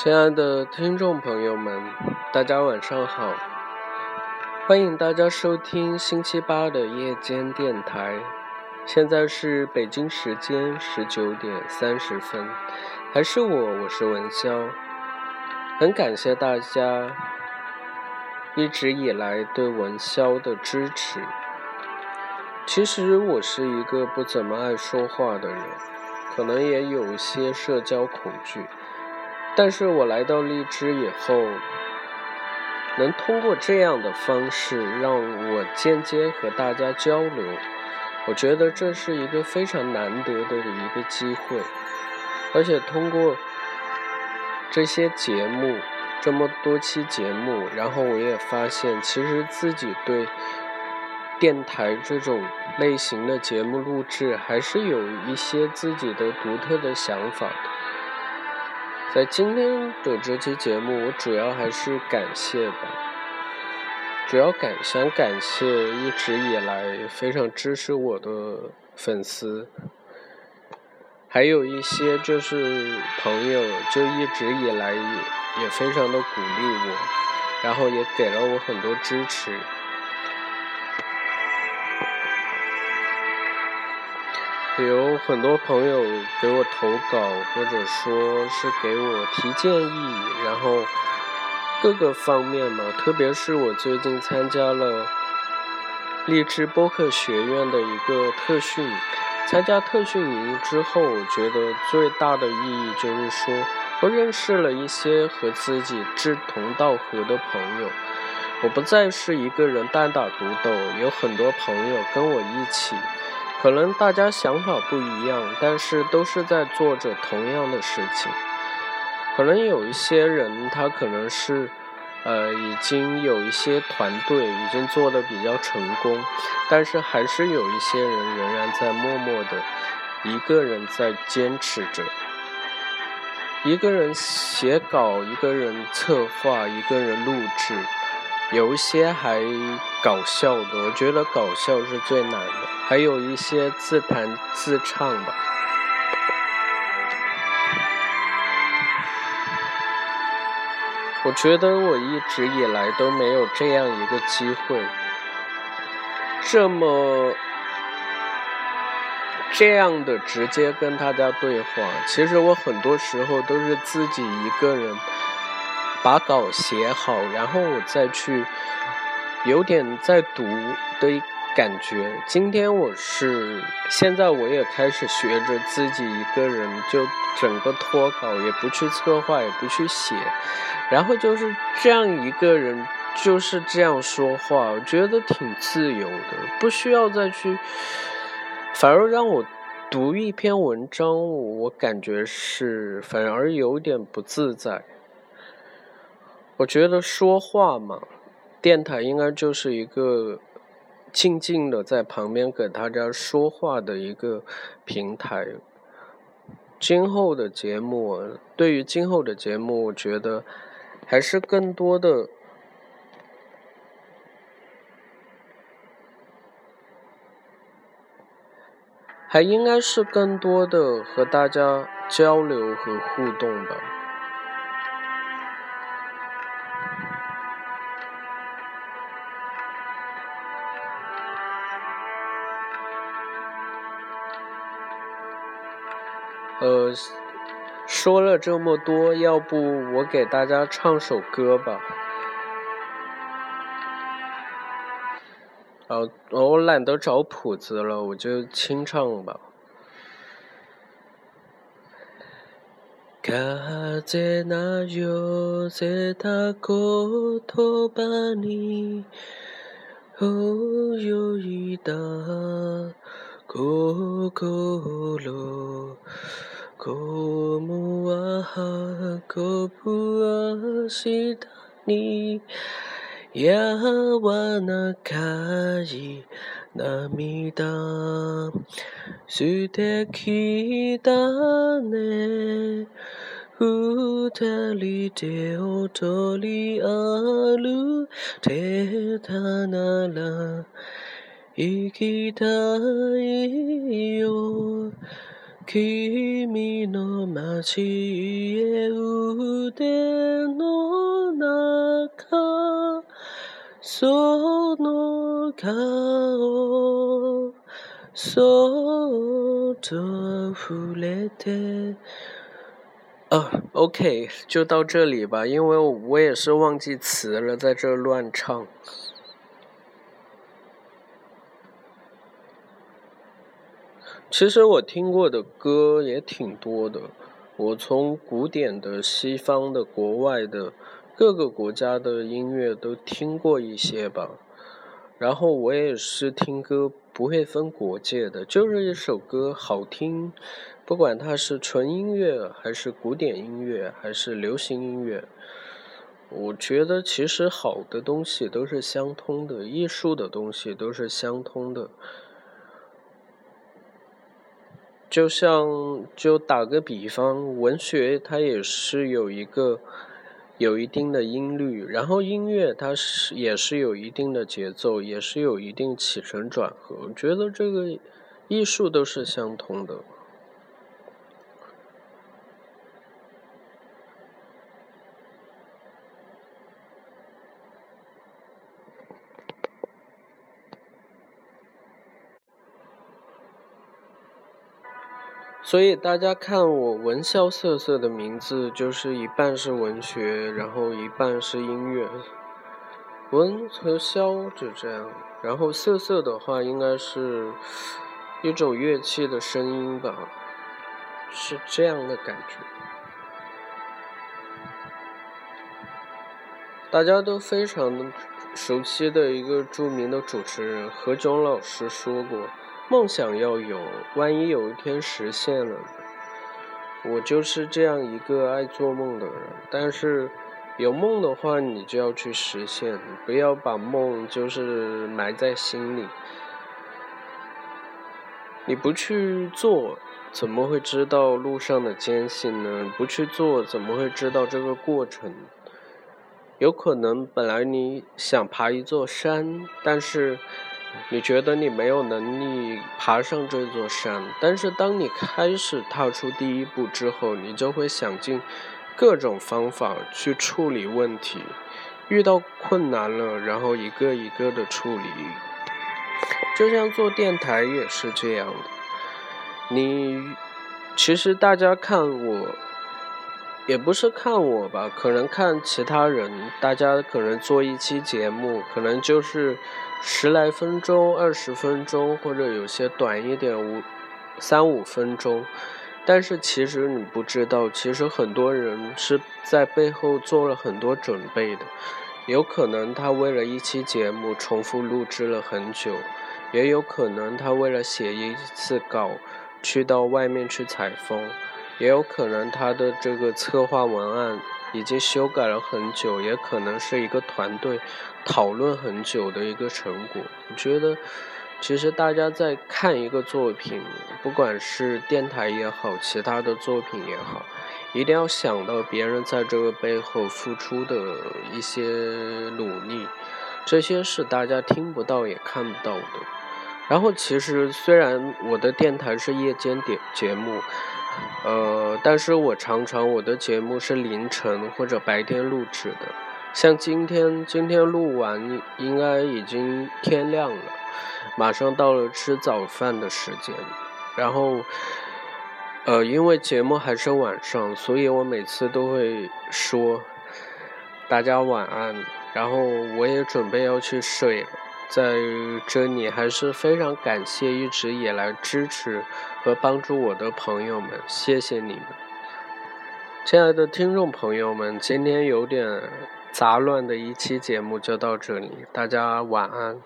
亲爱的听众朋友们，大家晚上好！欢迎大家收听星期八的夜间电台。现在是北京时间十九点三十分，还是我，我是文潇。很感谢大家一直以来对文潇的支持。其实我是一个不怎么爱说话的人，可能也有些社交恐惧。但是我来到荔枝以后，能通过这样的方式让我间接和大家交流，我觉得这是一个非常难得的一个机会。而且通过这些节目，这么多期节目，然后我也发现，其实自己对电台这种类型的节目录制，还是有一些自己的独特的想法的。在今天的这期节目，我主要还是感谢吧，主要感想感谢一直以来非常支持我的粉丝，还有一些就是朋友，就一直以来也也非常的鼓励我，然后也给了我很多支持。有很多朋友给我投稿，或者说是给我提建议，然后各个方面嘛，特别是我最近参加了荔枝播客学院的一个特训，参加特训营之后，我觉得最大的意义就是说，我认识了一些和自己志同道合的朋友，我不再是一个人单打独斗，有很多朋友跟我一起。可能大家想法不一样，但是都是在做着同样的事情。可能有一些人他可能是，呃，已经有一些团队已经做的比较成功，但是还是有一些人仍然在默默的一个人在坚持着，一个人写稿，一个人策划，一个人录制。有一些还搞笑的，我觉得搞笑是最难的。还有一些自弹自唱吧。我觉得我一直以来都没有这样一个机会，这么这样的直接跟大家对话。其实我很多时候都是自己一个人。把稿写好，然后我再去，有点在读的感觉。今天我是，现在我也开始学着自己一个人，就整个脱稿，也不去策划，也不去写，然后就是这样一个人，就是这样说话，我觉得挺自由的，不需要再去，反而让我读一篇文章，我感觉是反而有点不自在。我觉得说话嘛，电台应该就是一个静静的在旁边给大家说话的一个平台。今后的节目，对于今后的节目，我觉得还是更多的，还应该是更多的和大家交流和互动吧。说了这么多，要不我给大家唱首歌吧？哦，我懒得找谱子了，我就清唱吧。むは運ぶ明日に柔らかい涙素敵だね。二人で踊り歩いてたなら行きたいよ。君の街へ腕の中その顔そっと触れて。啊，OK，就到这里吧，因为我也是忘记词了，在这乱唱。 其实我听过的歌也挺多的，我从古典的、西方的、国外的各个国家的音乐都听过一些吧。然后我也是听歌不会分国界的，就是一首歌好听，不管它是纯音乐还是古典音乐还是流行音乐，我觉得其实好的东西都是相通的，艺术的东西都是相通的。就像，就打个比方，文学它也是有一个有一定的音律，然后音乐它是也是有一定的节奏，也是有一定起承转合。我觉得这个艺术都是相通的。所以大家看我文萧瑟瑟的名字，就是一半是文学，然后一半是音乐，文和萧就这样。然后瑟瑟的话，应该是一种乐器的声音吧，是这样的感觉。大家都非常熟悉的一个著名的主持人何炅老师说过。梦想要有，万一有一天实现了，我就是这样一个爱做梦的人。但是，有梦的话，你就要去实现，不要把梦就是埋在心里。你不去做，怎么会知道路上的艰辛呢？不去做，怎么会知道这个过程？有可能本来你想爬一座山，但是。你觉得你没有能力爬上这座山，但是当你开始踏出第一步之后，你就会想尽各种方法去处理问题。遇到困难了，然后一个一个的处理。就像做电台也是这样的。你其实大家看我。也不是看我吧，可能看其他人。大家可能做一期节目，可能就是十来分钟、二十分钟，或者有些短一点五三五分钟。但是其实你不知道，其实很多人是在背后做了很多准备的。有可能他为了一期节目重复录制了很久，也有可能他为了写一次稿去到外面去采风。也有可能他的这个策划文案已经修改了很久，也可能是一个团队讨论很久的一个成果。我觉得，其实大家在看一个作品，不管是电台也好，其他的作品也好，一定要想到别人在这个背后付出的一些努力，这些是大家听不到也看不到的。然后，其实虽然我的电台是夜间点节目。呃，但是我常常我的节目是凌晨或者白天录制的，像今天今天录完应该已经天亮了，马上到了吃早饭的时间，然后，呃，因为节目还是晚上，所以我每次都会说大家晚安，然后我也准备要去睡了。在这里，还是非常感谢一直以来支持和帮助我的朋友们，谢谢你们，亲爱的听众朋友们，今天有点杂乱的一期节目就到这里，大家晚安。